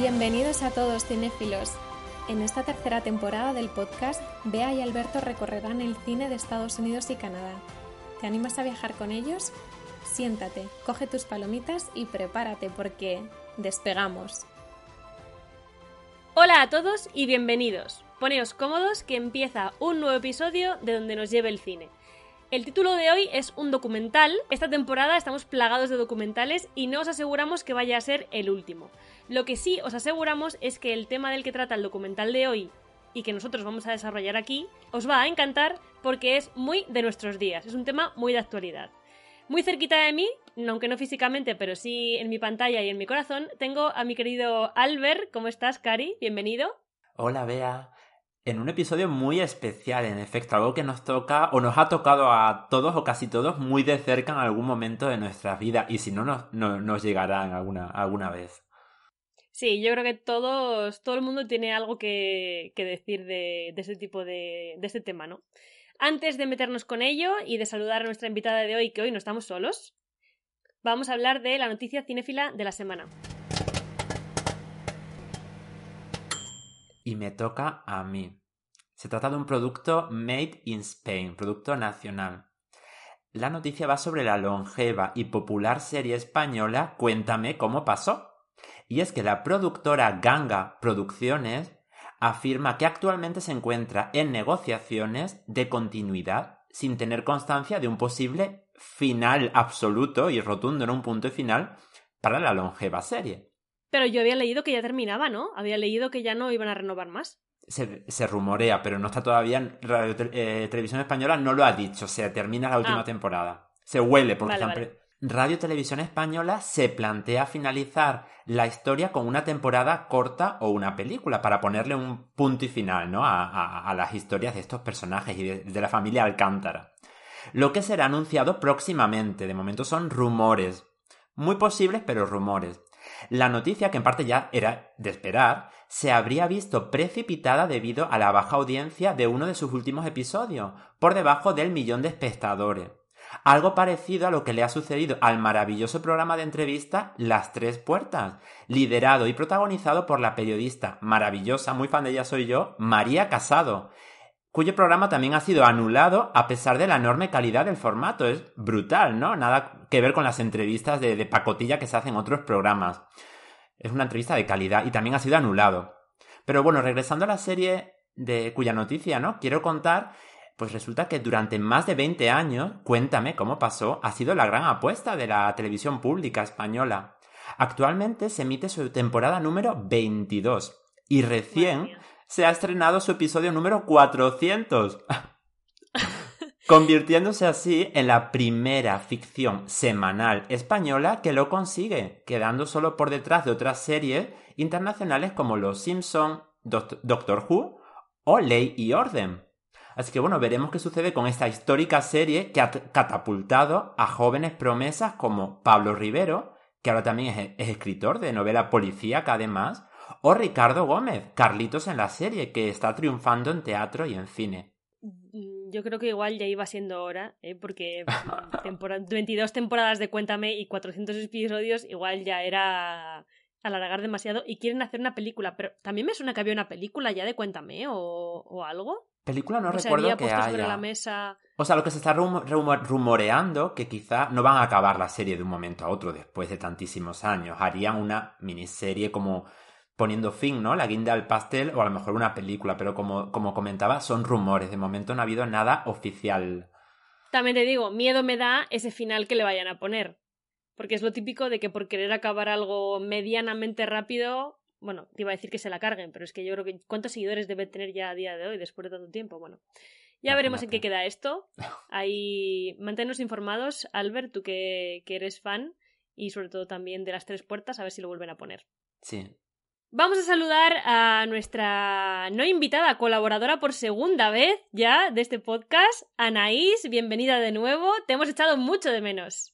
Bienvenidos a todos cinéfilos. En esta tercera temporada del podcast, Bea y Alberto recorrerán el cine de Estados Unidos y Canadá. ¿Te animas a viajar con ellos? Siéntate, coge tus palomitas y prepárate porque despegamos. Hola a todos y bienvenidos. Poneos cómodos que empieza un nuevo episodio de donde nos lleve el cine. El título de hoy es un documental. Esta temporada estamos plagados de documentales y no os aseguramos que vaya a ser el último. Lo que sí os aseguramos es que el tema del que trata el documental de hoy y que nosotros vamos a desarrollar aquí os va a encantar porque es muy de nuestros días, es un tema muy de actualidad. Muy cerquita de mí, aunque no físicamente, pero sí en mi pantalla y en mi corazón, tengo a mi querido Albert. ¿Cómo estás, Cari? Bienvenido. Hola, Bea en un episodio muy especial, en efecto, algo que nos toca o nos ha tocado a todos o casi todos muy de cerca en algún momento de nuestra vida y si no nos, nos llegará alguna, alguna vez. Sí, yo creo que todos, todo el mundo tiene algo que, decir de, de, ese tipo de, de este tema, ¿no? Antes de meternos con ello y de saludar a nuestra invitada de hoy, que hoy no estamos solos, vamos a hablar de la noticia cinéfila de la semana. Y me toca a mí. Se trata de un producto made in Spain, producto nacional. La noticia va sobre la longeva y popular serie española Cuéntame cómo pasó. Y es que la productora Ganga Producciones afirma que actualmente se encuentra en negociaciones de continuidad sin tener constancia de un posible final absoluto y rotundo en un punto final para la longeva serie. Pero yo había leído que ya terminaba, ¿no? Había leído que ya no iban a renovar más. Se, se rumorea, pero no está todavía en Radio eh, Televisión Española, no lo ha dicho, se termina la última ah. temporada. Se huele, porque Radio Televisión Española se plantea finalizar la historia con una temporada corta o una película para ponerle un punto y final ¿no? a, a, las historias de estos personajes y de, de, la familia Alcántara. Lo que será anunciado próximamente. De momento son rumores. Muy posibles, pero rumores. La noticia, que en parte ya era de esperar, se habría visto precipitada debido a la baja audiencia de uno de sus últimos episodios, por debajo del millón de espectadores. Algo parecido a lo que le ha sucedido al maravilloso programa de entrevista Las Tres Puertas, liderado y protagonizado por la periodista maravillosa, muy fan de ella soy yo, María Casado, cuyo programa también ha sido anulado a pesar de la enorme calidad del formato. Es brutal, ¿no? Nada que ver con las entrevistas de, pacotilla que se hacen en otros programas. Es una entrevista de calidad y también ha sido anulado. Pero bueno, regresando a la serie de cuya noticia, ¿no? Quiero contar, pues resulta que durante más de 20 años, cuéntame cómo pasó, ha sido la gran apuesta de la televisión pública española. Actualmente se emite su temporada número 22 y recién se ha estrenado su episodio número 400, convirtiéndose así en la primera ficción semanal española que lo consigue, quedando solo por detrás de otras series internacionales como Los Simpson, Doctor Who o Ley y Orden. Así que bueno, veremos qué sucede con esta histórica serie que ha catapultado a jóvenes promesas como Pablo Rivero, que ahora también es, es escritor de novela policíaca además, o Ricardo Gómez, Carlitos en la serie, que está triunfando en teatro y en cine. Mm, yo creo que igual ya iba siendo hora, ¿eh? porque 22 temporadas de Cuéntame y 400 episodios igual ya era alargar demasiado y quieren hacer una película, pero también me suena que había una película ya de Cuéntame o, o algo. Película no recuerdo que haya. Sobre la mesa... O sea, lo que se está rumoreando que quizá no van a acabar la serie de un momento a otro después de tantísimos años. Harían una miniserie como poniendo fin, ¿no? La guinda al pastel o a lo mejor una película, pero como, como comentaba, son rumores. De momento no ha habido nada oficial. También te digo, miedo me da ese final que le vayan a poner. Porque es lo típico de que por querer acabar algo medianamente rápido, bueno, te iba a decir que se la carguen, pero es que yo creo que ¿cuántos seguidores debe tener ya a día de hoy después de tanto tiempo? Bueno, ya veremos en qué queda esto. Ahí manténnos informados, Albert, tú que, que eres fan y sobre todo también de las tres puertas, a ver si lo vuelven a poner. Sí, Vamos a saludar a nuestra no invitada, colaboradora por segunda vez ya de este podcast, Anaís, bienvenida de nuevo, te hemos echado mucho de menos.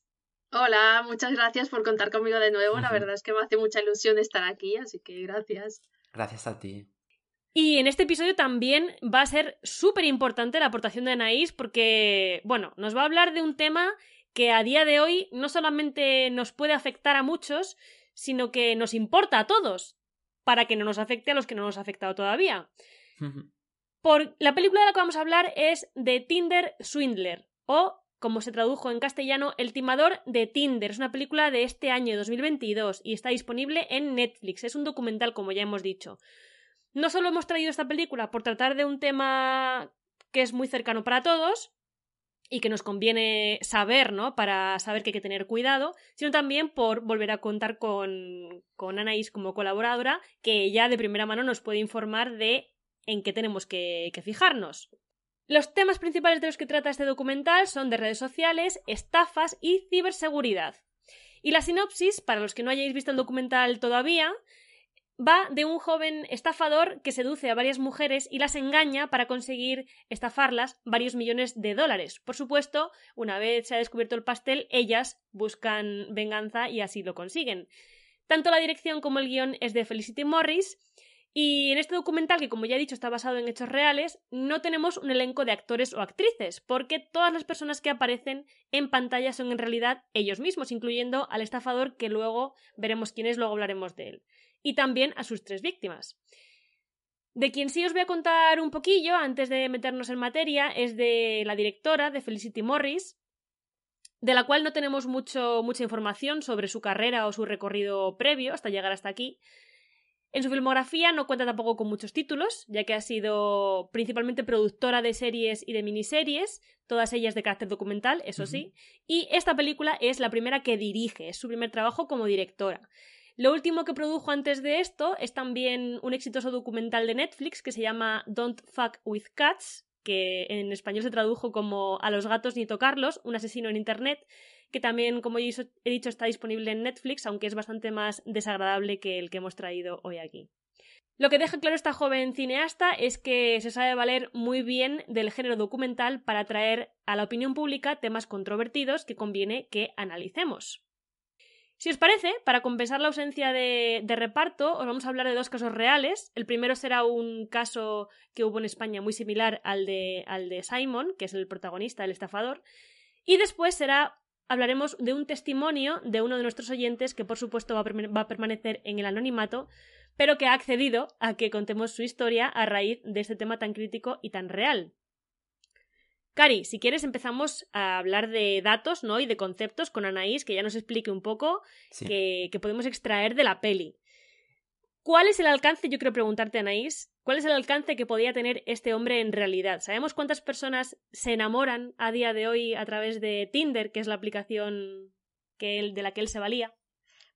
Hola, muchas gracias por contar conmigo de nuevo, la verdad es que me hace mucha ilusión estar aquí, así que gracias. Gracias a ti. Y en este episodio también va a ser súper importante la aportación de Anaís porque, bueno, nos va a hablar de un tema que a día de hoy no solamente nos puede afectar a muchos, sino que nos importa a todos para que no nos afecte a los que no nos ha afectado todavía. Por, la película de la que vamos a hablar es The Tinder Swindler, o, como se tradujo en castellano, El timador de Tinder. Es una película de este año 2022 y está disponible en Netflix. Es un documental, como ya hemos dicho. No solo hemos traído esta película por tratar de un tema que es muy cercano para todos, y que nos conviene saber, ¿no? Para saber que hay que tener cuidado, sino también por volver a contar con, con Anaís como colaboradora, que ella de primera mano nos puede informar de en qué tenemos que, que fijarnos. Los temas principales de los que trata este documental son de redes sociales, estafas y ciberseguridad. Y la sinopsis, para los que no hayáis visto el documental todavía, va de un joven estafador que seduce a varias mujeres y las engaña para conseguir estafarlas varios millones de dólares. Por supuesto, una vez se ha descubierto el pastel, ellas buscan venganza y así lo consiguen. Tanto la dirección como el guion es de Felicity Morris. Y en este documental, que como ya he dicho está basado en hechos reales, no tenemos un elenco de actores o actrices, porque todas las personas que aparecen en pantalla son en realidad ellos mismos, incluyendo al estafador que luego veremos quién es, luego hablaremos de él y también a sus tres víctimas. De quien sí os voy a contar un poquillo antes de meternos en materia es de la directora de Felicity Morris, de la cual no tenemos mucho, mucha información sobre su carrera o su recorrido previo hasta llegar hasta aquí. En su filmografía no cuenta tampoco con muchos títulos, ya que ha sido principalmente productora de series y de miniseries, todas ellas de carácter documental, eso sí, y esta película es la primera que dirige, es su primer trabajo como directora. Lo último que produjo antes de esto es también un exitoso documental de Netflix que se llama Don't Fuck with Cats, que en español se tradujo como A los gatos ni tocarlos, un asesino en Internet, que también, como he dicho, está disponible en Netflix, aunque es bastante más desagradable que el que hemos traído hoy aquí. Lo que deja claro esta joven cineasta es que se sabe valer muy bien del género documental para atraer a la opinión pública temas controvertidos que conviene que analicemos. Si os parece, para compensar la ausencia de, reparto, os vamos a hablar de dos casos reales. El primero será un caso que hubo en España muy similar al de, al de Simon, que es el protagonista, el estafador. Y después será hablaremos de un testimonio de uno de nuestros oyentes que por supuesto va a, permanecer en el anonimato, pero que ha accedido a que contemos su historia a raíz de este tema tan crítico y tan real. Cari, si quieres empezamos a hablar de datos, ¿no? Y de conceptos con Anaís, que ya nos explique un poco que, podemos extraer de la peli. ¿Cuál es el alcance, yo quiero preguntarte, Anaís, cuál es el alcance que podía tener este hombre en realidad? ¿Sabemos cuántas personas se enamoran a día de hoy a través de Tinder, que es la aplicación que él, de la que él se valía?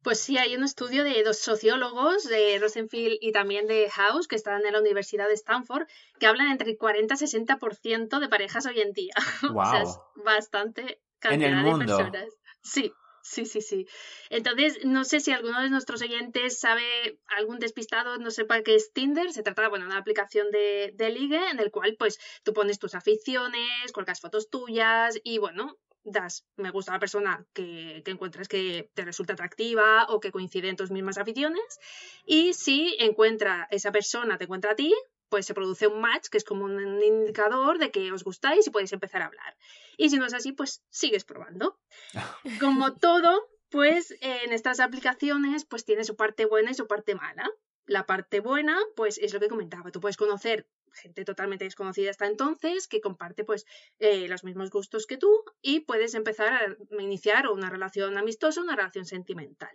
Pues sí, hay un estudio de dos sociólogos, de Rosenfield y también de House, que están en la Universidad de Stanford, que hablan entre el 40 y 60% de parejas hoy en día. o sea, es bastante cantidad de personas. Sí, Sí, sí, sí. Entonces, no sé si alguno de nuestros oyentes sabe, algún despistado no sepa qué es Tinder. Se trata, bueno, de una aplicación de, de ligue en el cual, pues, tú pones tus aficiones, colgas fotos tuyas y, bueno, das me gusta la persona que, que encuentras que te resulta atractiva o que coincide en tus mismas aficiones. Y si encuentra esa persona, te encuentra a ti, pues se produce un match que es como un indicador de que os gustáis y podéis empezar a hablar. Y si no es así, pues sigues probando. Como todo, pues en estas aplicaciones pues tiene su parte buena y su parte mala. La parte buena, pues es lo que comentaba, tú puedes conocer gente totalmente desconocida hasta entonces que comparte pues eh, los mismos gustos que tú y puedes empezar a iniciar una relación amistosa, una relación sentimental.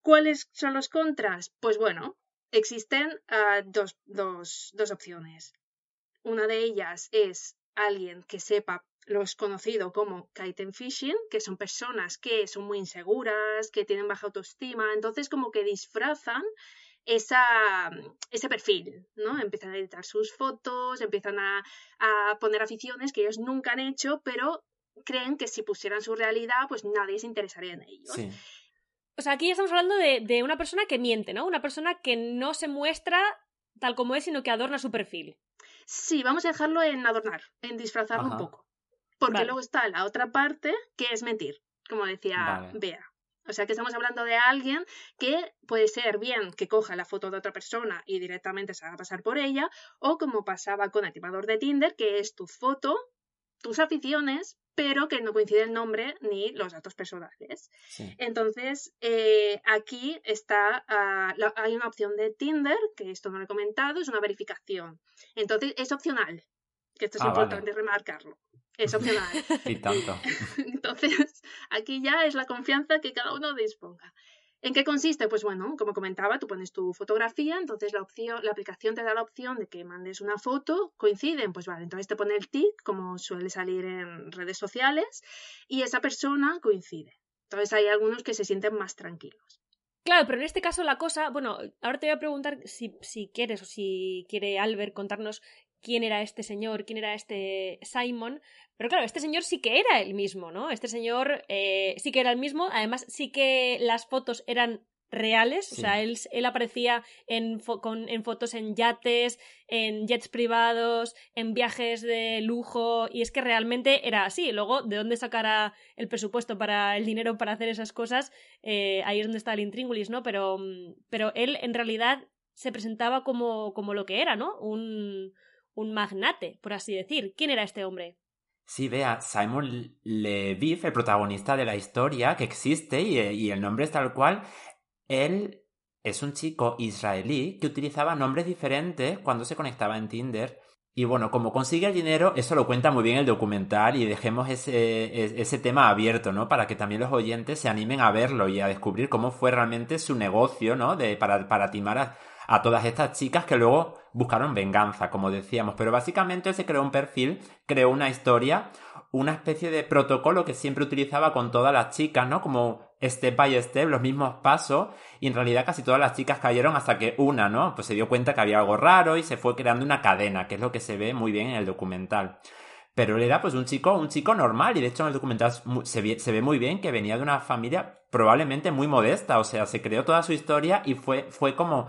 ¿Cuáles son los contras? Pues bueno, existen ah, dos, dos, dos opciones. Una de ellas es alguien que sepa lo es conocido como kite phishing, que son personas que son muy inseguras, que tienen baja autoestima, entonces como que disfrazan esa, ese perfil, ¿no? Empiezan a editar sus fotos, empiezan a, poner aficiones que ellos nunca han hecho, pero creen que si pusieran su realidad, pues nadie se interesaría en ellos. O sea, aquí ya estamos hablando de, una persona que miente, ¿no? Una persona que no se muestra tal como es, sino que adorna su perfil. Sí, vamos a dejarlo en adornar, en disfrazarlo un poco. Porque luego está la otra parte, que es mentir, como decía Bea. O sea que estamos hablando de alguien que puede ser bien que coja la foto de otra persona y directamente se haga pasar por ella, o como pasaba con el timador de Tinder, que es tu foto, tus aficiones, pero que no coincide el nombre ni los datos personales. Entonces, eh, aquí está, ah, hay una opción de Tinder, que esto no lo he comentado, es una verificación. Entonces, es opcional, que esto es ah, importante remarcarlo. Es opcional. y tanto. Entonces, aquí ya es la confianza que cada uno disponga. ¿En qué consiste? Pues bueno, como comentaba, tú pones tu fotografía, entonces la opción, la aplicación te da la opción de que mandes una foto, coinciden, pues vale, entonces te pone el tic, como suele salir en redes sociales, y esa persona coincide. Entonces hay algunos que se sienten más tranquilos. Claro, pero en este caso la cosa, bueno, ahora te voy a preguntar si, si quieres o si quiere Albert contarnos quién era este señor, quién era este Simon. Pero claro, este señor sí que era el mismo, ¿no? Este señor eh, sí que era el mismo. Además, sí que las fotos eran reales. O sea, él, él aparecía en, en fotos en yates, en jets privados, en viajes de lujo. Y es que realmente era así. Luego, ¿de dónde sacara el presupuesto para el dinero para hacer esas cosas? Eh, ahí es donde está el intríngulis, ¿no? Pero, pero él en realidad se presentaba como, como lo que era, ¿no? Un, un magnate, por así decir. ¿Quién era este hombre? Sí, vea, Simon Leviv, el protagonista de la historia que existe y, el nombre es tal cual, él es un chico israelí que utilizaba nombres diferentes cuando se conectaba en Tinder. Y bueno, como consigue el dinero, eso lo cuenta muy bien el documental y dejemos ese, ese tema abierto, ¿no? Para que también los oyentes se animen a verlo y a descubrir cómo fue realmente su negocio, ¿no? De, para, para timar a, a todas estas chicas que luego buscaron venganza, como decíamos. Pero básicamente se creó un perfil, creó una historia, una especie de protocolo que siempre utilizaba con todas las chicas, ¿no? Como step by step, los mismos pasos, y en realidad casi todas las chicas cayeron hasta que una, ¿no? Pues se dio cuenta que había algo raro y se fue creando una cadena, que es lo que se ve muy bien en el documental. Pero él era pues un chico, un chico normal, y de hecho en el documental se ve, se ve muy bien que venía de una familia probablemente muy modesta, o sea, se creó toda su historia y fue, fue como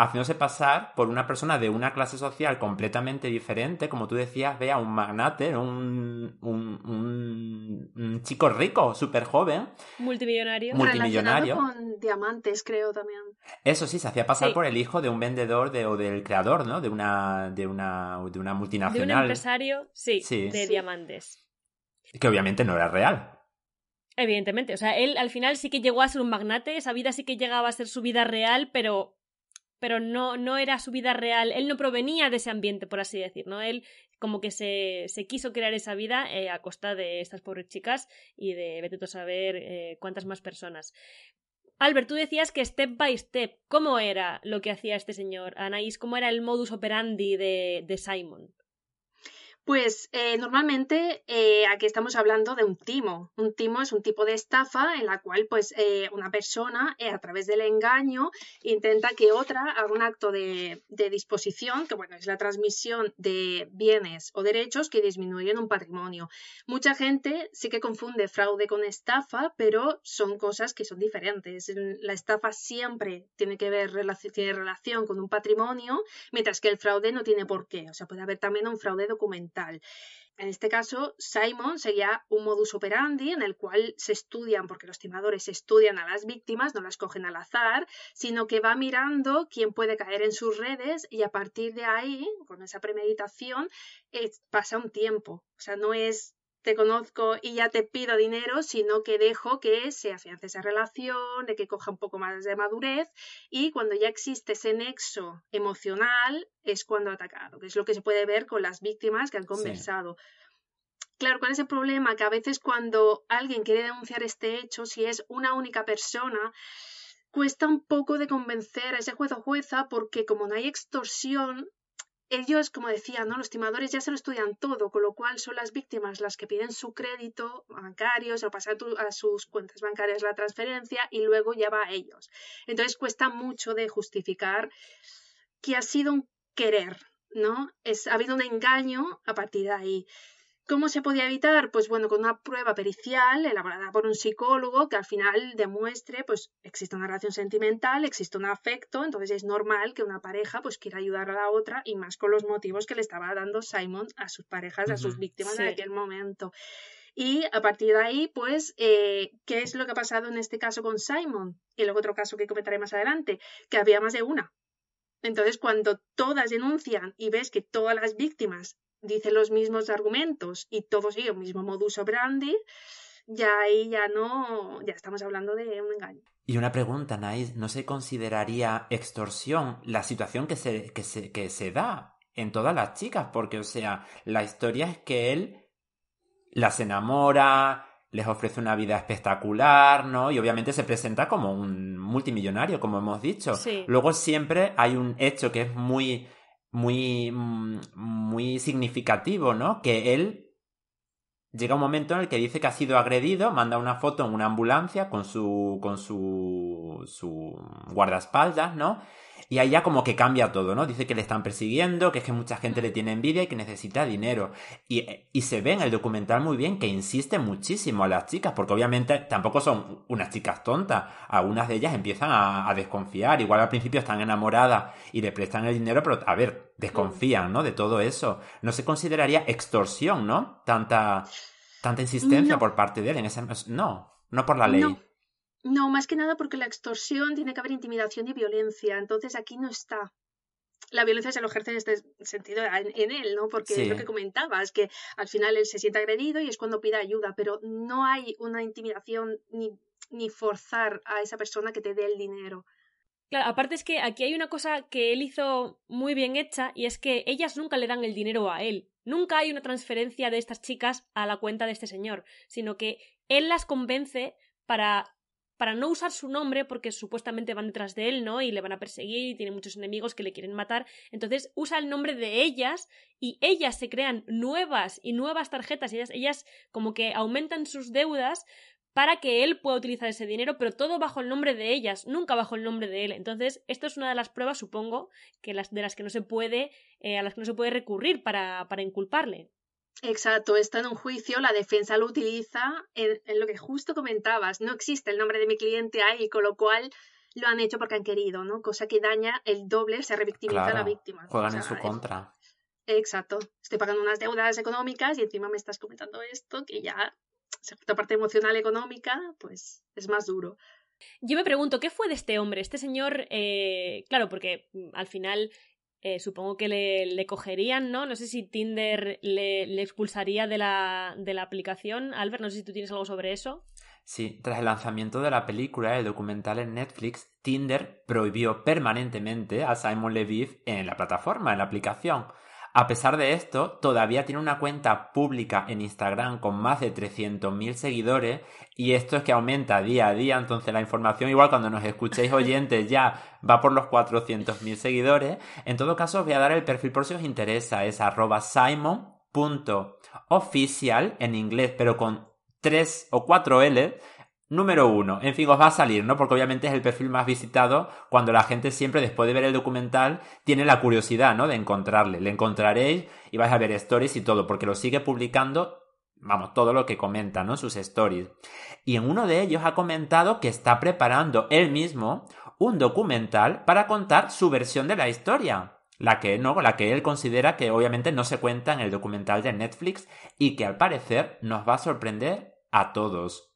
haciéndose pasar por una persona de una clase social completamente diferente, como tú decías, vea, un magnate, un, un, chico rico, súper joven. Multimillonario. Multimillonario. con diamantes, creo también. Eso sí, se hacía pasar por el hijo de un vendedor de, o del creador, ¿no? De una, de una, de una multinacional. De un empresario, sí, de diamantes. Que obviamente no era real. Evidentemente, o sea, él al final sí que llegó a ser un magnate, esa vida sí que llegaba a ser su vida real, pero pero no, no era su vida real, él no provenía de ese ambiente, por así decir, ¿no? Él como que se, se quiso crear esa vida eh, a costa de estas pobres chicas y de vete a saber eh, cuántas más personas. Albert, tú decías que step by step, ¿cómo era lo que hacía este señor Anaís? ¿Cómo era el modus operandi de, de Simon? Pues eh, normalmente eh, aquí estamos hablando de un timo. Un timo es un tipo de estafa en la cual pues eh, una persona a través del engaño intenta que otra haga un acto de, disposición, que bueno, es la transmisión de bienes o derechos que disminuyen un patrimonio. Mucha gente sí que confunde fraude con estafa, pero son cosas que son diferentes. La estafa siempre tiene que ver tiene relación con un patrimonio, mientras que el fraude no tiene por qué. O sea, puede haber también un fraude documental en este caso, Simon sería un modus operandi en el cual se estudian, porque los timadores estudian a las víctimas, no las cogen al azar, sino que va mirando quién puede caer en sus redes y a partir de ahí, con esa premeditación, pasa un tiempo. O sea, no es te conozco y ya te pido dinero, sino que dejo que se afiance esa relación, de que coja un poco más de madurez y cuando ya existe ese nexo emocional es cuando ha atacado, que es lo que se puede ver con las víctimas que han conversado. Claro, ¿cuál es el problema? Que a veces cuando alguien quiere denunciar este hecho, si es una única persona, cuesta un poco de convencer a ese juez o jueza porque como no hay extorsión, ellos, como decía, ¿no? los timadores ya se lo estudian todo, con lo cual son las víctimas las que piden su crédito bancario, se lo pasan a sus cuentas bancarias la transferencia y luego ya va a ellos. Entonces cuesta mucho de justificar que ha sido un querer, ¿no? Es, ha habido un engaño a partir de ahí. ¿Cómo se podía evitar? Pues bueno, con una prueba pericial elaborada por un psicólogo que al final demuestre, pues existe una relación sentimental, existe un afecto, entonces es normal que una pareja pues quiera ayudar a la otra y más con los motivos que le estaba dando Simon a sus parejas, a sus víctimas en aquel momento. Y a partir de ahí, pues, eh, ¿qué es lo que ha pasado en este caso con Simon? Y luego otro caso que comentaré más adelante, que había más de una. Entonces, cuando todas denuncian y ves que todas las víctimas dice los mismos argumentos y todos sigue el mismo modus operandi, ya ahí ya no, ya estamos hablando de un engaño. Y una pregunta, Nais, ¿no se consideraría extorsión la situación que se, que se, que se da en todas las chicas? Porque, o sea, la historia es que él las enamora, les ofrece una vida espectacular, ¿no? Y obviamente se presenta como un multimillonario, como hemos dicho. Luego siempre hay un hecho que es muy, muy, mm, muy significativo, ¿no? Que él llega un momento en el que dice que ha sido agredido, manda una foto en una ambulancia con su, con su, su guardaespaldas, ¿no? Y ahí ya como que cambia todo, ¿no? Dice que le están persiguiendo, que es que mucha gente le tiene envidia y que necesita dinero. Y, y se ve en el documental muy bien que insiste muchísimo a las chicas, porque obviamente tampoco son unas chicas tontas. Algunas de ellas empiezan a, desconfiar. Igual al principio están enamoradas y le prestan el dinero, pero a ver, desconfían, ¿no? De todo eso. No se consideraría extorsión, ¿no? Tanta, tanta insistencia por parte de él en ese... No, no por la ley. No, más que nada porque la extorsión tiene que haber intimidación y violencia. Entonces aquí no está. La violencia se lo ejerce en este sentido en, él, ¿no? Porque es lo que comentabas, que al final él se siente agredido y es cuando pide ayuda, pero no hay una intimidación ni, ni forzar a esa persona que te dé el dinero. Claro, aparte es que aquí hay una cosa que él hizo muy bien hecha y es que ellas nunca le dan el dinero a él. Nunca hay una transferencia de estas chicas a la cuenta de este señor, sino que él las convence para para no usar su nombre porque supuestamente van detrás de él, ¿no? Y le van a perseguir y tiene muchos enemigos que le quieren matar. Entonces usa el nombre de ellas y ellas se crean nuevas y nuevas tarjetas ellas, ellas como que aumentan sus deudas para que él pueda utilizar ese dinero, pero todo bajo el nombre de ellas, nunca bajo el nombre de él. Entonces, esto es una de las pruebas, supongo, que las, de las que no se puede, eh, a las que no se puede recurrir para, para inculparle. Exacto, está en un juicio, la defensa lo utiliza en, lo que justo comentabas. No existe el nombre de mi cliente ahí, con lo cual lo han hecho porque han querido, ¿no? Cosa que daña el doble, se revictimiza a la víctima. Juegan en su contra. Exacto. Estoy pagando unas deudas económicas y encima me estás comentando esto, que ya, la parte emocional económica, pues es más duro. Yo me pregunto, ¿qué fue de este hombre? Este señor, eh, claro, porque mm, al final eh, supongo que le, cogerían, ¿no? No sé si Tinder le, expulsaría de la, de la aplicación. Albert, no sé si tú tienes algo sobre eso. Sí, tras el lanzamiento de la película, el documental en Netflix, Tinder prohibió permanentemente a Simon Leviev en la plataforma, en la aplicación. A pesar de esto, todavía tiene una cuenta pública en Instagram con más de 300.000 seguidores y esto es que aumenta día a día, entonces la información igual cuando nos escuchéis oyentes ya va por los 400.000 seguidores. En todo caso os voy a dar el perfil por si os interesa, es arroba simon.oficial en inglés pero con 3 o 4 L Número uno, en fin, os va a salir, ¿no? Porque obviamente es el perfil más visitado cuando la gente siempre, después de ver el documental, tiene la curiosidad, ¿no? De encontrarle. Le encontraréis y vais a ver stories y todo, porque lo sigue publicando, vamos, todo lo que comenta, ¿no? Sus stories. Y en uno de ellos ha comentado que está preparando él mismo un documental para contar su versión de la historia. La que, no, la que él considera que obviamente no se cuenta en el documental de Netflix y que al parecer nos va a sorprender a todos.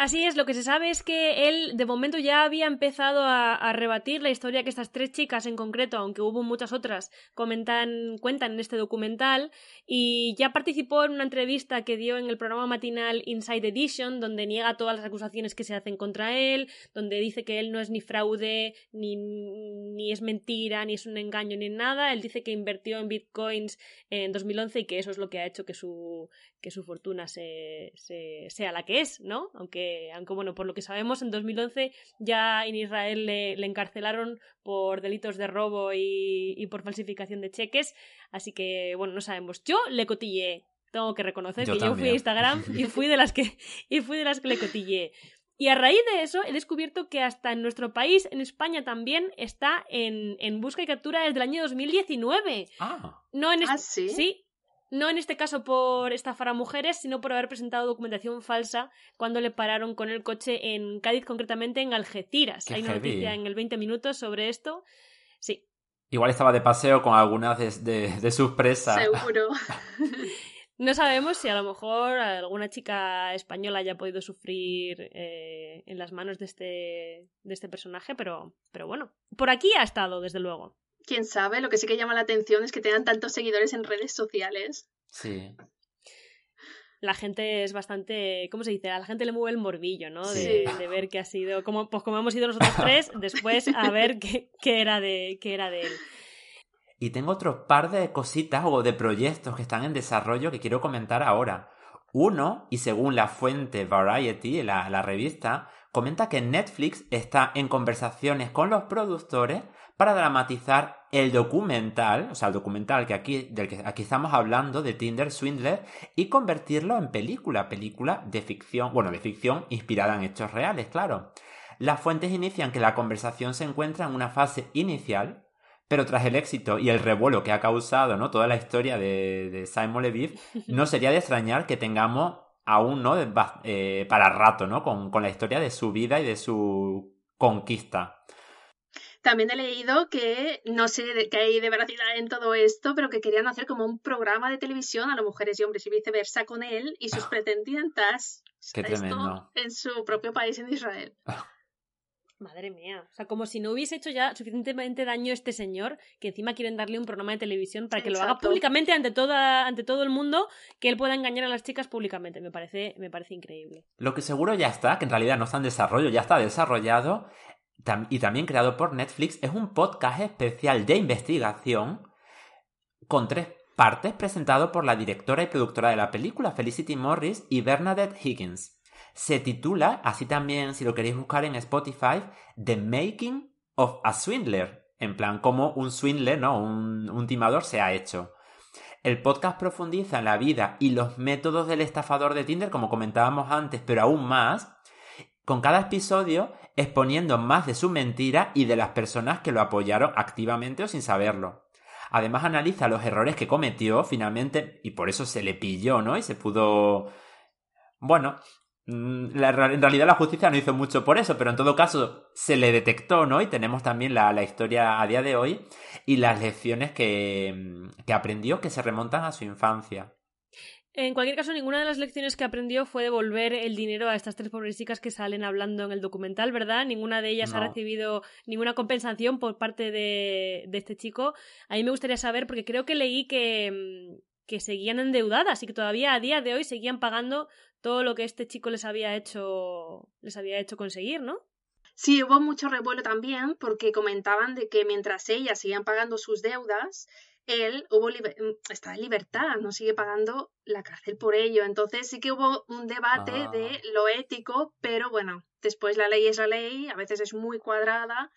Así es, lo que se sabe es que él de momento ya había empezado a, rebatir la historia que estas tres chicas en concreto, aunque hubo muchas otras, comentan, cuentan en este documental, y ya participó en una entrevista que dio en el programa matinal Inside Edition, donde niega todas las acusaciones que se hacen contra él, donde dice que él no es ni fraude, ni, ni es mentira, ni es un engaño, ni nada. Él dice que invirtió en bitcoins en 2011 y que eso es lo que ha hecho que su, que su fortuna se, sea la que es, ¿no? Aunque, aunque, bueno, por lo que sabemos, en 2011 ya en Israel le, encarcelaron por delitos de robo y, por falsificación de cheques, así que, bueno, no sabemos. Yo le cotillé, tengo que reconocer que yo fui a Instagram y fui de las que, y fui de las que le cotillé. Y a raíz de eso he descubierto que hasta en nuestro país, en España también, está en, en busca y captura desde el año 2019. Ah. No en ¿Ah, sí? Sí, no en este caso por estafar a mujeres, sino por haber presentado documentación falsa cuando le pararon con el coche en Cádiz, concretamente en Algeciras. Hay una noticia en el 20 minutos sobre esto. Sí. Igual estaba de paseo con algunas de, de, sus presas. Seguro. No sabemos si a lo mejor alguna chica española haya podido sufrir eh, en las manos de este, de este personaje, pero, pero bueno, por aquí ha estado, desde luego. Quién sabe, lo que sí que llama la atención es que tengan tantos seguidores en redes sociales. Sí la gente es bastante, ¿cómo se dice? A la gente le mueve el morbillo, ¿no? De, ver qué ha sido, como, pues como hemos ido nosotros tres, después a ver qué, era de, qué era de él. Y tengo otro par de cositas o de proyectos que están en desarrollo que quiero comentar ahora. Uno, y según la fuente Variety, la, la revista, comenta que Netflix está en conversaciones con los productores para dramatizar el documental, o sea, el documental que aquí, del que aquí estamos hablando, de Tinder Swindler, y convertirlo en película, película de ficción, bueno, de ficción inspirada en hechos reales, claro. Las fuentes inician que la conversación se encuentra en una fase inicial, pero tras el éxito y el revuelo que ha causado ¿no? toda la historia de, Simon Leviev, no sería de extrañar que tengamos aún ¿no? Eh, para rato ¿no? Con, con la historia de su vida y de su conquista. También he leído que no sé qué hay de veracidad en todo esto, pero que querían hacer como un programa de televisión a las mujeres y hombres y viceversa con él y sus pretendientes Qué tremendo. en su propio país, en Israel. Madre mía. O sea, como si no hubiese hecho ya suficientemente daño este señor, que encima quieren darle un programa de televisión para que lo haga públicamente ante, toda, ante todo el mundo, que él pueda engañar a las chicas públicamente. Me parece, me parece increíble. Lo que seguro ya está, que en realidad no está en desarrollo, ya está desarrollado, y también creado por Netflix, es un podcast especial de investigación con tres partes presentado por la directora y productora de la película, Felicity Morris y Bernadette Higgins. Se titula, así también si lo queréis buscar en Spotify, The Making of a Swindler, en plan como un swindler, ¿no? Un, un timador se ha hecho. El podcast profundiza en la vida y los métodos del estafador de Tinder, como comentábamos antes, pero aún más, con cada episodio exponiendo más de su mentira y de las personas que lo apoyaron activamente o sin saberlo. Además analiza los errores que cometió finalmente y por eso se le pilló, ¿no? Y se pudo... Bueno, mm, en realidad la justicia no hizo mucho por eso, pero en todo caso se le detectó, ¿no? Y tenemos también la, la historia a día de hoy y las lecciones que, que aprendió que se remontan a su infancia. En cualquier caso, ninguna de las lecciones que aprendió fue devolver el dinero a estas tres pobres chicas que salen hablando en el documental, ¿verdad? Ninguna de ellas ha recibido ninguna compensación por parte de, este chico. A mí me gustaría saber, porque creo que leí que, mm, que seguían endeudadas y que todavía a día de hoy seguían pagando todo lo que este chico les había hecho, les había hecho conseguir, ¿no? Sí, hubo mucho revuelo también porque comentaban de que mientras ellas seguían pagando sus deudas, él hubo mm, está en libertad, no sigue pagando la cárcel por ello. Entonces sí que hubo un debate de ah. lo ético, pero bueno, después la ley es la ley, a veces es muy cuadrada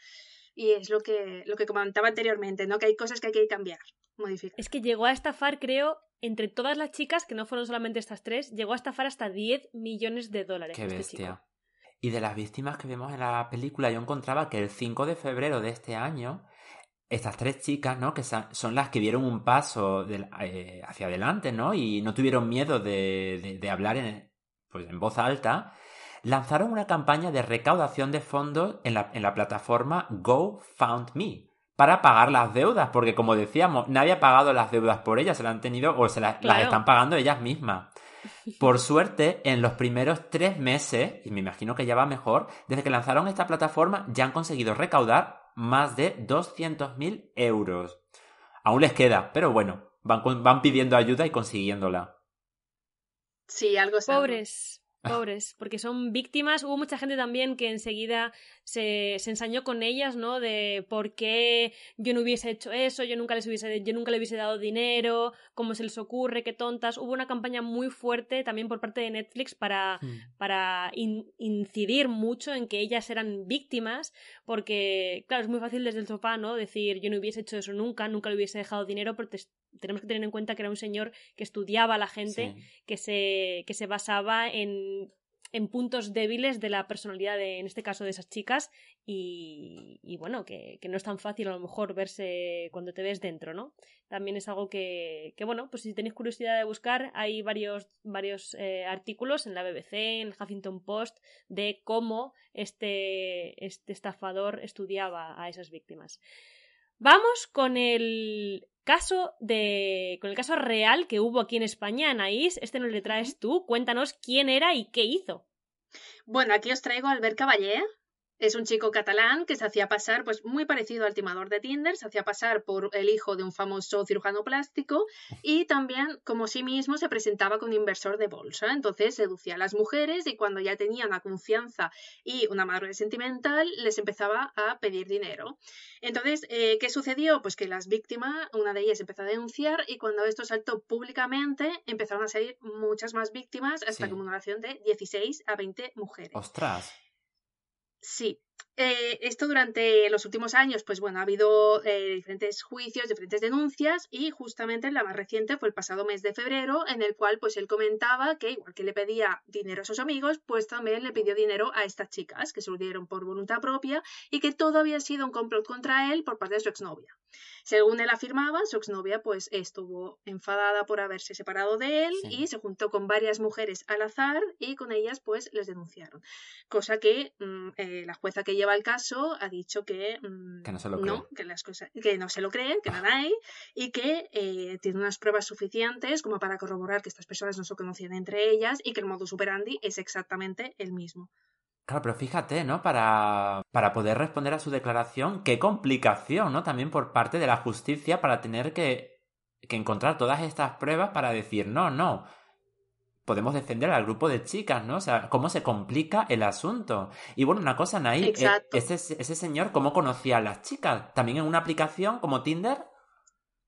y es lo que, lo que comentaba anteriormente, ¿no? Que hay cosas que hay que cambiar, modificar. Es que llegó a estafar, creo, entre todas las chicas, que no fueron solamente estas tres, llegó a estafar hasta 10 millones de dólares. Qué este bestia. Y de las víctimas que vemos en la película, yo encontraba que el 5 de febrero de este año estas tres chicas, ¿no? Que son las que dieron un paso eh, hacia adelante, ¿no? Y no tuvieron miedo de, hablar en, pues, en voz alta. Lanzaron una campaña de recaudación de fondos en la, en la plataforma GoFundMe para pagar las deudas, porque como decíamos, nadie ha pagado las deudas por ellas, se las han tenido o se las, las están pagando ellas mismas. Por suerte, en los primeros tres meses, y me imagino que ya va mejor, desde que lanzaron esta plataforma ya han conseguido recaudar más de 200.000 euros. Aún les queda, pero bueno, van, van pidiendo ayuda y consiguiéndola. Sí, algo Pobres. Pobres, porque son víctimas. Hubo mucha gente también que enseguida se, se, ensañó con ellas, ¿no? De por qué yo no hubiese hecho eso, yo nunca les hubiese, yo nunca le hubiese dado dinero, cómo se les ocurre, qué tontas. Hubo una campaña muy fuerte también por parte de Netflix para, hmm. para incidir mucho en que ellas eran víctimas, porque, claro, es muy fácil desde el sofá, ¿no? Decir yo no hubiese hecho eso nunca, nunca le hubiese dejado dinero, pero tenemos que tener en cuenta que era un señor que estudiaba a la gente, que, se, que se basaba en en puntos débiles de la personalidad de, en este caso de esas chicas y, y bueno, que, que, no es tan fácil a lo mejor verse cuando te ves dentro, ¿no? También es algo que, que bueno, pues si tenéis curiosidad de buscar, hay varios, varios eh, artículos en la BBC, en el Huffington Post, de cómo este, este estafador estudiaba a esas víctimas. Vamos con el caso de. con el caso real que hubo aquí en España, Anaís. Este nos le traes tú. Cuéntanos quién era y qué hizo. Bueno, aquí os traigo a Albert Caballé, Es un chico catalán que se hacía pasar, pues muy parecido al timador de Tinder, se hacía pasar por el hijo de un famoso cirujano plástico y también, como sí mismo, se presentaba como inversor de bolsa. Entonces seducía a las mujeres y cuando ya tenía una confianza y una madurez sentimental, les empezaba a pedir dinero. Entonces, eh, ¿qué sucedió? Pues que las víctimas, una de ellas empezó a denunciar y cuando esto saltó públicamente, empezaron a salir muchas más víctimas hasta sí. acumulación de 16 a 20 mujeres. ¡Ostras! Sí. Eh, esto durante los últimos años, pues bueno, ha habido eh, diferentes juicios, diferentes denuncias y justamente la más reciente fue el pasado mes de febrero en el cual pues él comentaba que igual que le pedía dinero a sus amigos, pues también le pidió dinero a estas chicas que se lo dieron por voluntad propia y que todo había sido un complot contra él por parte de su exnovia. Según él afirmaba, su exnovia pues estuvo enfadada por haberse separado de él sí. y se juntó con varias mujeres al azar y con ellas pues les denunciaron. Cosa que mmm, eh, la jueza que lleva el caso ha dicho que, mmm, que no se lo no, que las cosas que no se lo creen, que nada hay y que eh, tiene unas pruebas suficientes como para corroborar que estas personas no se conocían entre ellas y que el modus operandi es exactamente el mismo. Claro, pero fíjate, ¿no? Para, para poder responder a su declaración, qué complicación, ¿no? También por parte de la justicia para tener que, que encontrar todas estas pruebas para decir, no, no, podemos defender al grupo de chicas, ¿no? O sea, cómo se complica el asunto. Y bueno, una cosa, Nay, eh, ese, ese señor, ¿cómo conocía a las chicas? ¿También en una aplicación como Tinder?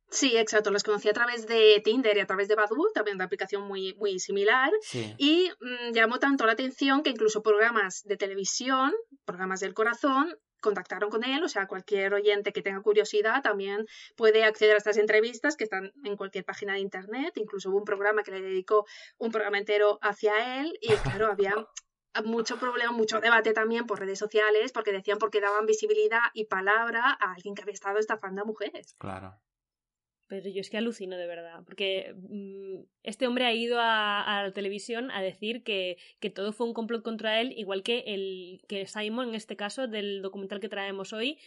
Sí, exacto. Las conocí a través de Tinder y a través de Badoo, también una aplicación muy, muy similar. Sí. Y mmm, llamó tanto la atención que incluso programas de televisión, programas del corazón, contactaron con él, o sea, cualquier oyente que tenga curiosidad también puede acceder a estas entrevistas que están en cualquier página de internet, incluso hubo un programa que le dedicó un programa entero hacia él y claro, había mucho problema, mucho debate también por redes sociales porque decían porque daban visibilidad y palabra a alguien que había estado estafando a mujeres. Claro. Pero yo es que alucino de verdad, porque mmm, este hombre ha ido a, la televisión a decir que, que, todo fue un complot contra él, igual que el que Simon, en este caso, del documental que traemos hoy,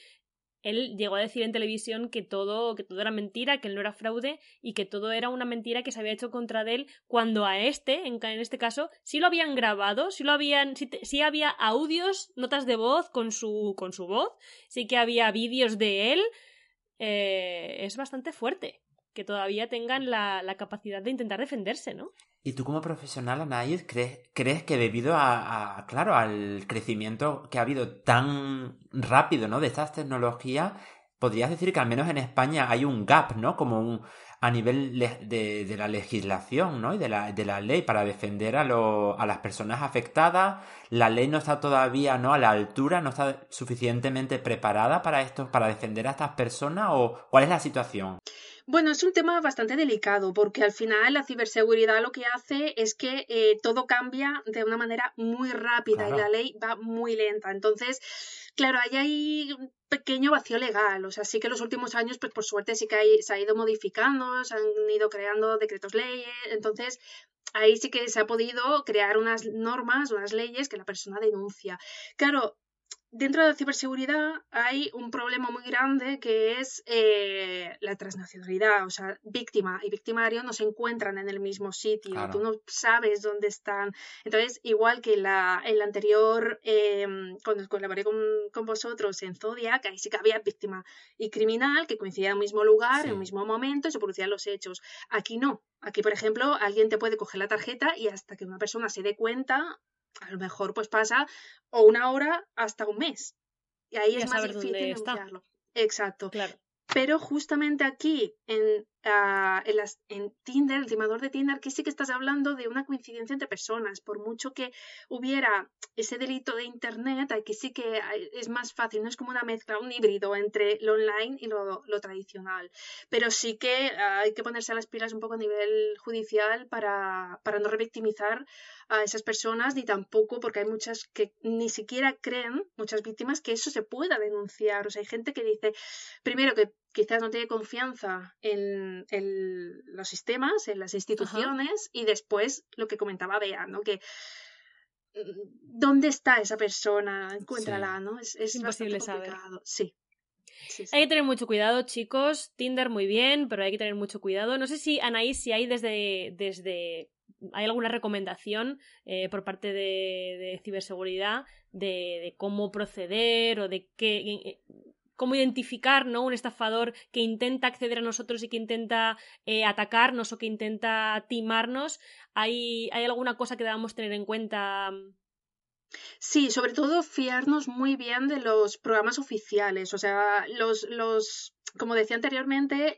él llegó a decir en televisión que todo, que todo era mentira, que él no era fraude y que todo era una mentira que se había hecho contra él, cuando a este, en, en este caso, sí lo habían grabado, sí lo habían, sí, sí había audios, notas de voz con su, con su voz, sí que había vídeos de él, eh, es bastante fuerte que todavía tengan la, la, capacidad de intentar defenderse, ¿no? Y tú como profesional, Anaís, ¿crees, ¿crees que debido a, a, claro, al crecimiento que ha habido tan rápido, ¿no? De estas tecnologías, podrías decir que al menos en España hay un gap, ¿no? Como un, a nivel de, de, la legislación ¿no? y de la, de la ley para defender a, lo, a las personas afectadas. La ley no está todavía ¿no? a la altura, no está suficientemente preparada para esto, para defender a estas personas o cuál es la situación. Bueno, es un tema bastante delicado porque al final la ciberseguridad lo que hace es que eh, todo cambia de una manera muy rápida claro. y la ley va muy lenta. Entonces, claro, ahí hay pequeño vacío legal. O sea, sí que los últimos años, pues por suerte sí que se ha ido modificando, se han ido creando decretos leyes. Entonces, ahí sí que se ha podido crear unas normas, unas leyes que la persona denuncia. Claro, dentro de la ciberseguridad hay un problema muy grande que es eh, la transnacionalidad, o sea, víctima y victimario no se encuentran en el mismo sitio, claro. tú no sabes dónde están. Entonces, igual que la, el anterior, eh, cuando colaboré con, con, vosotros en Zodiac, ahí sí que había víctima y criminal que coincidían en el mismo lugar, sí. en el mismo momento y se producían los hechos. Aquí no. Aquí, por ejemplo, alguien te puede coger la tarjeta y hasta que una persona se dé cuenta, a lo mejor pues pasa o una hora hasta un mes. Y ahí ya es más difícil denunciarlo. Exacto. Claro. Pero justamente aquí, en, uh, en, las, en, Tinder, el timador de Tinder, que sí que estás hablando de una coincidencia entre personas. Por mucho que hubiera ese delito de Internet, aquí sí que es más fácil, no es como una mezcla, un híbrido entre lo online y lo, tradicional. Pero sí que hay que ponerse a las pilas un poco a nivel judicial para, para no revictimizar a esas personas, ni tampoco porque hay muchas que ni siquiera creen, muchas víctimas, que eso se pueda denunciar. O sea, hay gente que dice, primero que quizás no tiene confianza en, en los sistemas, en las instituciones, Ajá. y después lo que comentaba Bea, ¿no? Que mm, ¿dónde está esa persona? Encuéntrala, sí. ¿no? Es, es imposible saber. Sí. Hay que tener mucho cuidado, chicos. Tinder muy bien, pero hay que tener mucho cuidado. No sé si, Anaís, si hay desde, desde ¿Hay alguna recomendación eh, por parte de, ciberseguridad de, cómo proceder o de qué, cómo identificar ¿no? un estafador que intenta acceder a nosotros y que intenta eh, atacarnos o que intenta timarnos? ¿Hay, ¿Hay alguna cosa que debamos tener en cuenta? Sí, sobre todo fiarnos muy bien de los programas oficiales. O sea, los, los como decía anteriormente,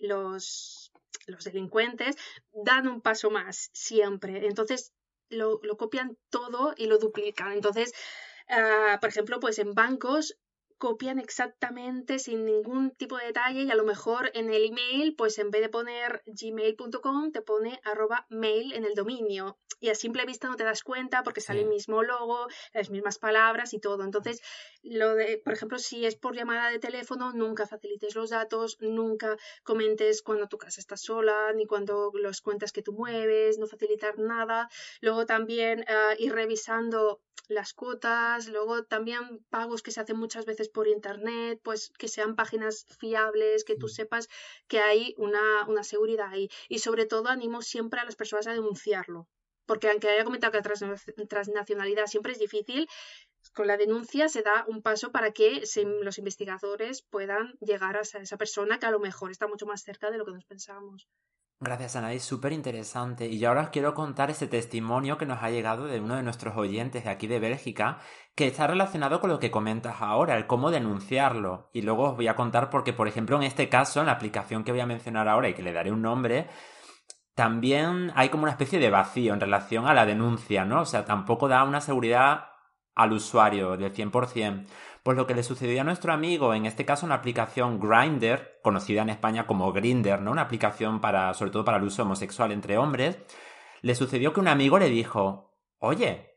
los los delincuentes dan un paso más siempre. Entonces lo, copian todo y lo duplican. Entonces, ah, por ejemplo, pues en bancos copian exactamente sin ningún tipo de detalle y a lo mejor en el email, pues en vez de poner gmail.com, te pone arroba mail en el dominio. Y a simple vista no te das cuenta porque sale el mismo logo, las mismas palabras y todo. Entonces, lo de, por ejemplo, si es por llamada de teléfono, nunca facilites los datos, nunca comentes cuando tu casa está sola, ni cuando los cuentas que tú mueves, no facilitar nada. Luego también ah, ir revisando las cuotas, luego también pagos que se hacen muchas veces por internet, pues que sean páginas fiables, que tú sepas que hay una, una seguridad ahí. Y sobre todo animo siempre a las personas a denunciarlo. Porque aunque haya comentado que la transnacionalidad siempre es difícil, con la denuncia se da un paso para que los investigadores puedan llegar a esa persona que a lo mejor está mucho más cerca de lo que nos pensábamos. Gracias, Anaís, súper interesante. Y yo ahora os quiero contar ese testimonio que nos ha llegado de uno de nuestros oyentes de aquí de Bélgica, que está relacionado con lo que comentas ahora, el cómo denunciarlo. Y luego os voy a contar porque, por ejemplo, en este caso, en la aplicación que voy a mencionar ahora y que le daré un nombre, también hay como una especie de vacío en relación a la denuncia, ¿no? O sea, tampoco da una seguridad al usuario del 100%. Pues lo que le sucedió a nuestro amigo, en este caso una aplicación Grindr, conocida en España como Grinder, ¿no? Una aplicación para, sobre todo para el uso homosexual entre hombres, le sucedió que un amigo le dijo, oye,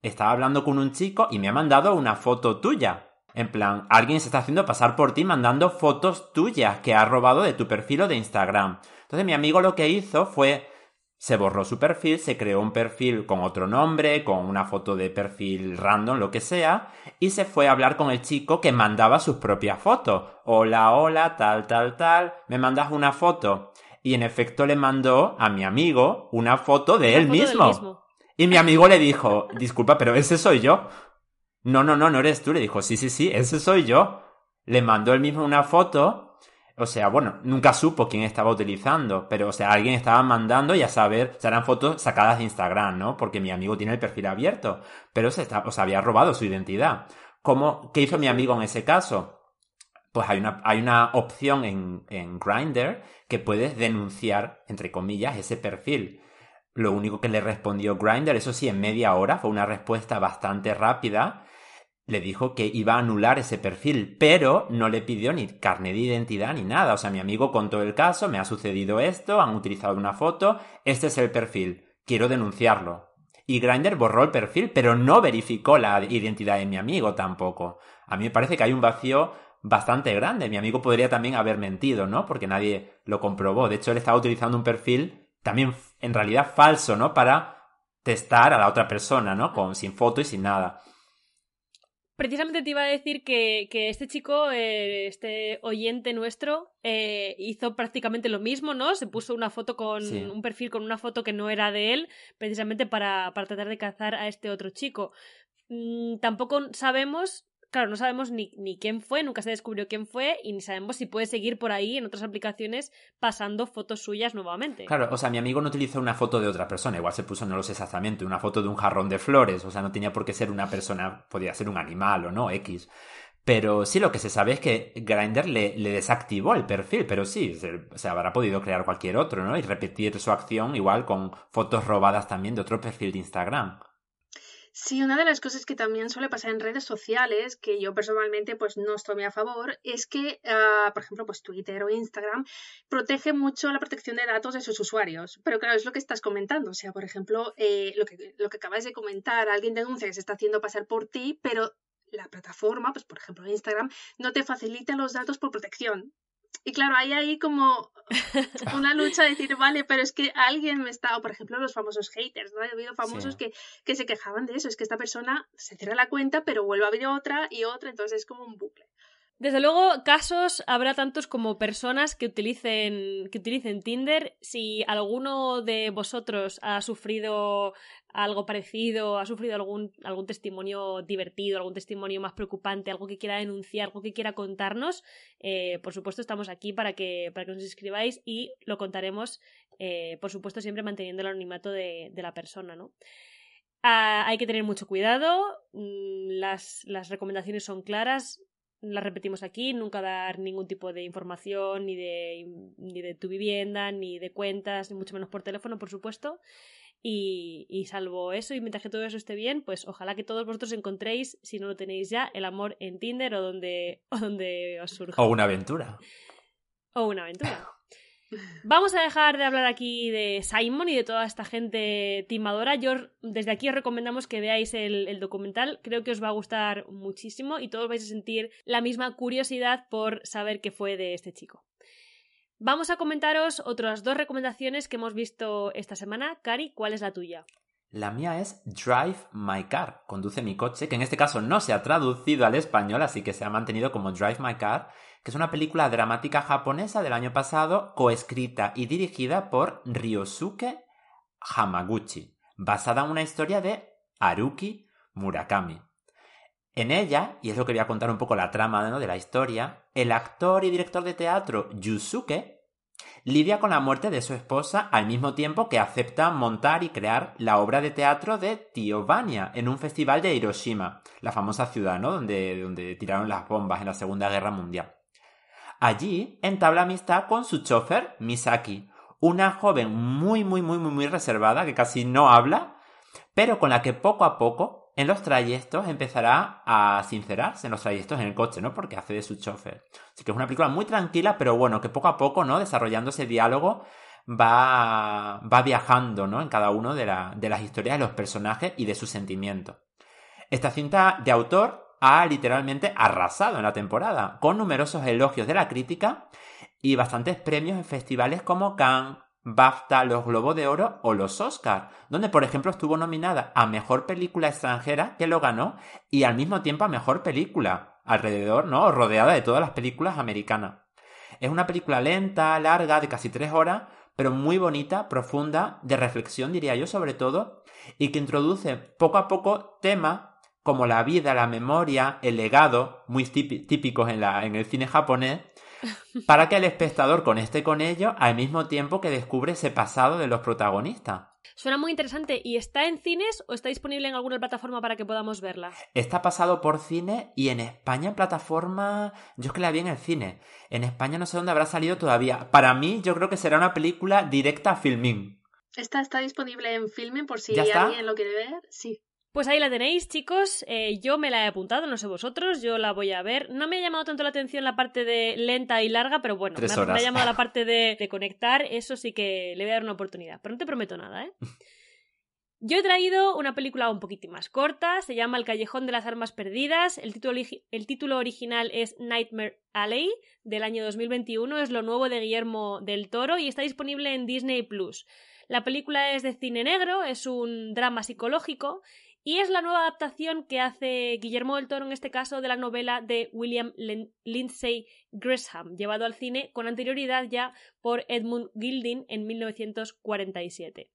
estaba hablando con un chico y me ha mandado una foto tuya. En plan, alguien se está haciendo pasar por ti mandando fotos tuyas que ha robado de tu perfil de Instagram. Entonces mi amigo lo que hizo fue se borró su perfil, se creó un perfil con otro nombre, con una foto de perfil random, lo que sea, y se fue a hablar con el chico que mandaba sus propias fotos. Hola, hola, tal, tal, tal, me mandas una foto. Y en efecto le mandó a mi amigo una foto de él mismo. Y mi amigo le dijo, disculpa, pero ese soy yo. No, no, no, no eres tú. Le dijo, sí, sí, sí, ese soy yo. Le mandó él mismo una foto o sea, bueno, nunca supo quién estaba utilizando, pero, o sea, alguien estaba mandando y a saber, serán fotos sacadas de Instagram, ¿no? Porque mi amigo tiene el perfil abierto, pero se está, o había robado su identidad. ¿Cómo, ¿Qué hizo mi amigo en ese caso? Pues hay una, hay una opción en, en Grindr que puedes denunciar, entre comillas, ese perfil. Lo único que le respondió Grindr, eso sí, en media hora, fue una respuesta bastante rápida le dijo que iba a anular ese perfil, pero no le pidió ni carne de identidad ni nada. O sea, mi amigo contó el caso, me ha sucedido esto, han utilizado una foto, este es el perfil, quiero denunciarlo. Y Grindr borró el perfil, pero no verificó la identidad de mi amigo tampoco. A mí me parece que hay un vacío bastante grande. Mi amigo podría también haber mentido, ¿no? Porque nadie lo comprobó. De hecho, él estaba utilizando un perfil también en realidad falso, ¿no? Para testar a la otra persona, ¿no? Con, sin foto y sin nada. Precisamente te iba a decir que, este chico, eh, este oyente nuestro, eh, hizo prácticamente lo mismo, ¿no? Se puso una foto con un perfil con una foto que no era de él, precisamente para, para tratar de cazar a este otro chico. Mm, tampoco sabemos claro, no sabemos ni, ni, quién fue, nunca se descubrió quién fue y ni sabemos si puede seguir por ahí en otras aplicaciones pasando fotos suyas nuevamente. Claro, o sea, mi amigo no utilizó una foto de otra persona, igual se puso, no lo sé exactamente, una foto de un jarrón de flores, o sea, no tenía por qué ser una persona, podía ser un animal o no, X. Pero sí, lo que se sabe es que Grindr le, desactivó el perfil, pero sí, se, se, habrá podido crear cualquier otro, ¿no? Y repetir su acción igual con fotos robadas también de otro perfil de Instagram. Sí, una de las cosas que también suele pasar en redes sociales, que yo personalmente pues no estoy a favor, es que, ah, por ejemplo, pues Twitter o Instagram protege mucho la protección de datos de sus usuarios. Pero claro, es lo que estás comentando. O sea, por ejemplo, eh, lo, que, lo que acabas de comentar, alguien denuncia que se está haciendo pasar por ti, pero la plataforma, pues por ejemplo Instagram, no te facilita los datos por protección. Y claro, hay ahí como una lucha de decir, vale, pero es que alguien me está, o por ejemplo los famosos haters, ¿no? He habido famosos que, que se quejaban de eso, es que esta persona se cierra la cuenta, pero vuelve a abrir otra y otra, entonces es como un bucle. Desde luego, casos habrá tantos como personas que utilicen, que utilicen Tinder. Si alguno de vosotros ha sufrido algo parecido, ha sufrido algún, algún testimonio divertido, algún testimonio más preocupante, algo que quiera denunciar, algo que quiera contarnos, eh, por supuesto estamos aquí para que, para que nos escribáis y lo contaremos, eh, por supuesto siempre manteniendo el anonimato de, de la persona, ¿no? Ah, hay que tener mucho cuidado, mm, las, las recomendaciones son claras, las repetimos aquí, nunca dar ningún tipo de información, ni de, ni de tu vivienda, ni de cuentas, ni mucho menos por teléfono, por supuesto. Y, y, salvo eso, y mientras que todo eso esté bien, pues ojalá que todos vosotros encontréis, si no lo tenéis ya, el amor en Tinder o donde, o donde os surja. O una aventura. O una aventura. Vamos a dejar de hablar aquí de Simon y de toda esta gente timadora. Yo desde aquí os recomendamos que veáis el, documental. Creo que os va a gustar muchísimo y todos vais a sentir la misma curiosidad por saber qué fue de este chico. Vamos a comentaros otras dos recomendaciones que hemos visto esta semana. Cari, ¿cuál es la tuya? La mía es Drive My Car, conduce mi coche, que en este caso no se ha traducido al español, así que se ha mantenido como Drive My Car, que es una película dramática japonesa del año pasado, coescrita y dirigida por Ryosuke Hamaguchi, basada en una historia de Haruki Murakami. En ella, y es lo que voy a contar un poco la trama de la historia, el actor y director de teatro Yusuke lidia con la muerte de su esposa al mismo tiempo que acepta montar y crear la obra de teatro de Tio Vania en un festival de Hiroshima, la famosa ciudad, donde tiraron las bombas en la Segunda Guerra Mundial. Allí entabla amistad con su chofer, Misaki, una joven muy, muy, muy, muy, muy reservada que casi no habla, pero con la que poco a poco en los trayectos empezará a sincerarse en los trayectos en el coche, ¿no? Porque hace de su chofer. Así que es una película muy tranquila, pero bueno, que poco a poco, ¿no? Desarrollando ese diálogo va, va viajando, ¿no? En cada uno de, de las historias de los personajes y de sus sentimientos. Esta cinta de autor ha literalmente arrasado en la temporada, con numerosos elogios de la crítica y bastantes premios en festivales como Cannes, BAFTA, los Globos de Oro o los Oscar, donde por ejemplo estuvo nominada a Mejor Película Extranjera, que lo ganó, y al mismo tiempo a Mejor Película, alrededor, ¿no? Rodeada de todas las películas americanas. Es una película lenta, larga, de casi tres horas, pero muy bonita, profunda, de reflexión diría yo sobre todo, y que introduce poco a poco temas como la vida, la memoria, el legado, muy típicos en, la, en el cine japonés, para que el espectador conecte con ello al mismo tiempo que descubre ese pasado de los protagonistas. Suena muy interesante. ¿Y está en cines o está disponible en alguna plataforma para que podamos verla? Está pasado por cine y en España en plataforma. Yo es que la vi en el cine. En España no sé dónde habrá salido todavía. Para mí, yo creo que será una película directa a Filmin. Esta está disponible en Filmin por si alguien lo quiere ver. Sí. Pues ahí la tenéis, chicos. Eh, yo me la he apuntado, no sé vosotros, yo la voy a ver. No me ha llamado tanto la atención la parte de lenta y larga, pero bueno, me ha, llamado la parte de, de, conectar, eso sí que le voy a dar una oportunidad. Pero no te prometo nada, ¿eh? Yo he traído una película un poquito más corta, se llama El Callejón de las Armas Perdidas, el título, el título original es Nightmare Alley, del año 2021, es lo nuevo de Guillermo del Toro y está disponible en Disney Plus. La película es de cine negro, es un drama psicológico y es la nueva adaptación que hace Guillermo del Toro, en este caso, de la novela de William Lindsay Gresham, llevado al cine con anterioridad ya por Edmund Gilding en 1947.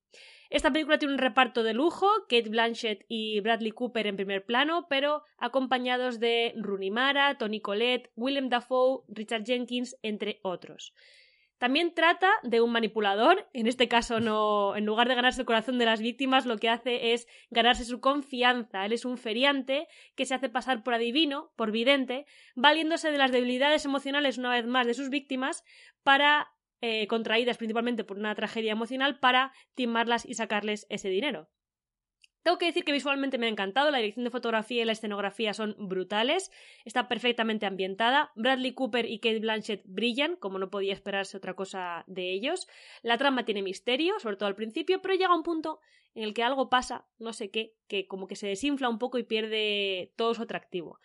Esta película tiene un reparto de lujo, Kate Blanchett y Bradley Cooper en primer plano, pero acompañados de Rooney Mara, Tony Collette, Willem Dafoe, Richard Jenkins, entre otros. También trata de un manipulador, en este caso no, en lugar de ganarse el corazón de las víctimas, lo que hace es ganarse su confianza. Él es un feriante que se hace pasar por adivino, por vidente, valiéndose de las debilidades emocionales una vez más de sus víctimas para eh, contraídas principalmente por una tragedia emocional para timarlas y sacarles ese dinero. Tengo que decir que visualmente me ha encantado, la dirección de fotografía y la escenografía son brutales, está perfectamente ambientada, Bradley Cooper y Kate Blanchett brillan, como no podía esperarse otra cosa de ellos, la trama tiene misterio, sobre todo al principio, pero llega un punto en el que algo pasa, no sé qué, que como que se desinfla un poco y pierde todo su atractivo.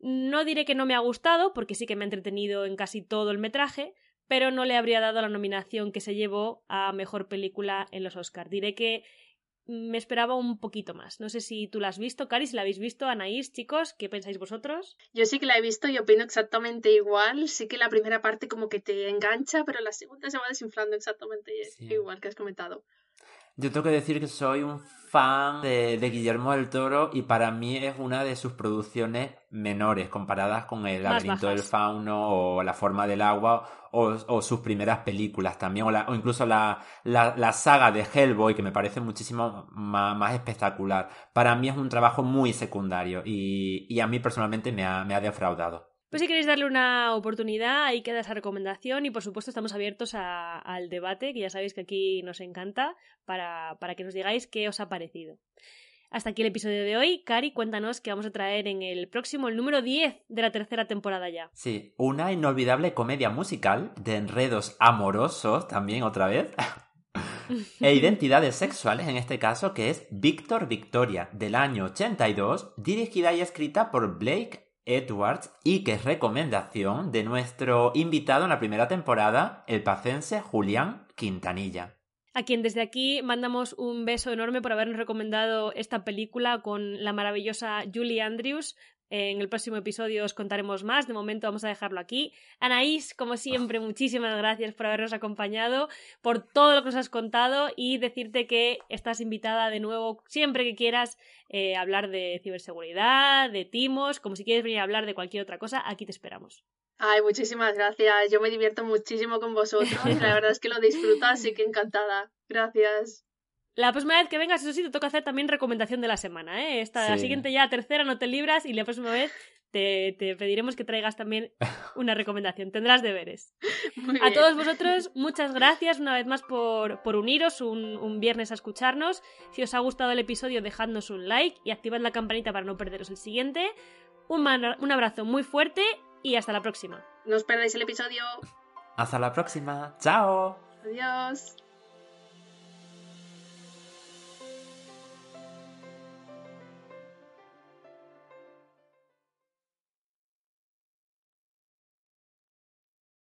No diré que no me ha gustado, porque sí que me ha entretenido en casi todo el metraje, pero no le habría dado la nominación que se llevó a Mejor Película en los Oscars. Diré que me esperaba un poquito más. No sé si tú la has visto, Cari, si la habéis visto, Anaís, chicos, ¿qué pensáis vosotros? Yo sí que la he visto y opino exactamente igual. Sí que la primera parte como que te engancha, pero la segunda se va desinflando exactamente igual que has comentado. Yo tengo que decir que soy un fan de, Guillermo del Toro y para mí es una de sus producciones menores comparadas con El laberinto del fauno o La forma del agua o, sus primeras películas también o, incluso la, la, saga de Hellboy que me parece muchísimo más, espectacular. Para mí es un trabajo muy secundario y, a mí personalmente me ha defraudado. Pues si queréis darle una oportunidad, ahí queda esa recomendación y por supuesto estamos abiertos al debate, que ya sabéis que aquí nos encanta, para, para que nos digáis qué os ha parecido. Hasta aquí el episodio de hoy. Cari, cuéntanos qué vamos a traer en el próximo, el número 10 de la tercera temporada ya. Sí, una inolvidable comedia musical de enredos amorosos, también otra vez, e identidades sexuales en este caso, que es Víctor Victoria, del año 82, dirigida y escrita por Blake Edwards y que es recomendación de nuestro invitado en la primera temporada, el pacense Julián Quintanilla. A quien desde aquí mandamos un beso enorme por habernos recomendado esta película con la maravillosa Julie Andrews, en el próximo episodio os contaremos más. De momento vamos a dejarlo aquí. Anaís, como siempre, muchísimas gracias por habernos acompañado, por todo lo que nos has contado y decirte que estás invitada de nuevo siempre que quieras eh, hablar de ciberseguridad, de timos, como si quieres venir a hablar de cualquier otra cosa, aquí te esperamos. Ay, muchísimas gracias. Yo me divierto muchísimo con vosotros. La verdad es que lo disfruto, así que encantada. Gracias. La próxima vez que vengas, eso sí, te toca hacer también recomendación de la semana, ¿eh? Esta, La siguiente ya, tercera, no te libras y la próxima vez te, pediremos que traigas también una recomendación. Tendrás deberes. a todos vosotros, muchas gracias una vez más por, por uniros un, viernes a escucharnos. Si os ha gustado el episodio, dejadnos un like y activad la campanita para no perderos el siguiente. Un, un abrazo muy fuerte y hasta la próxima. No os perdáis el episodio. Hasta la próxima. Chao. Adiós.